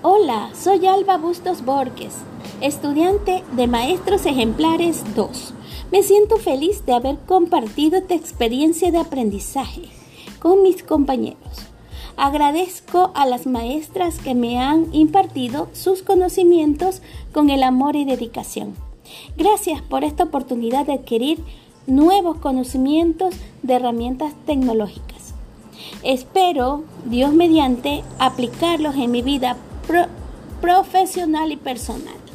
Hola, soy Alba Bustos Borges, estudiante de Maestros Ejemplares 2. Me siento feliz de haber compartido esta experiencia de aprendizaje con mis compañeros. Agradezco a las maestras que me han impartido sus conocimientos con el amor y dedicación. Gracias por esta oportunidad de adquirir nuevos conocimientos de herramientas tecnológicas. Espero, Dios mediante, aplicarlos en mi vida profesional y personal.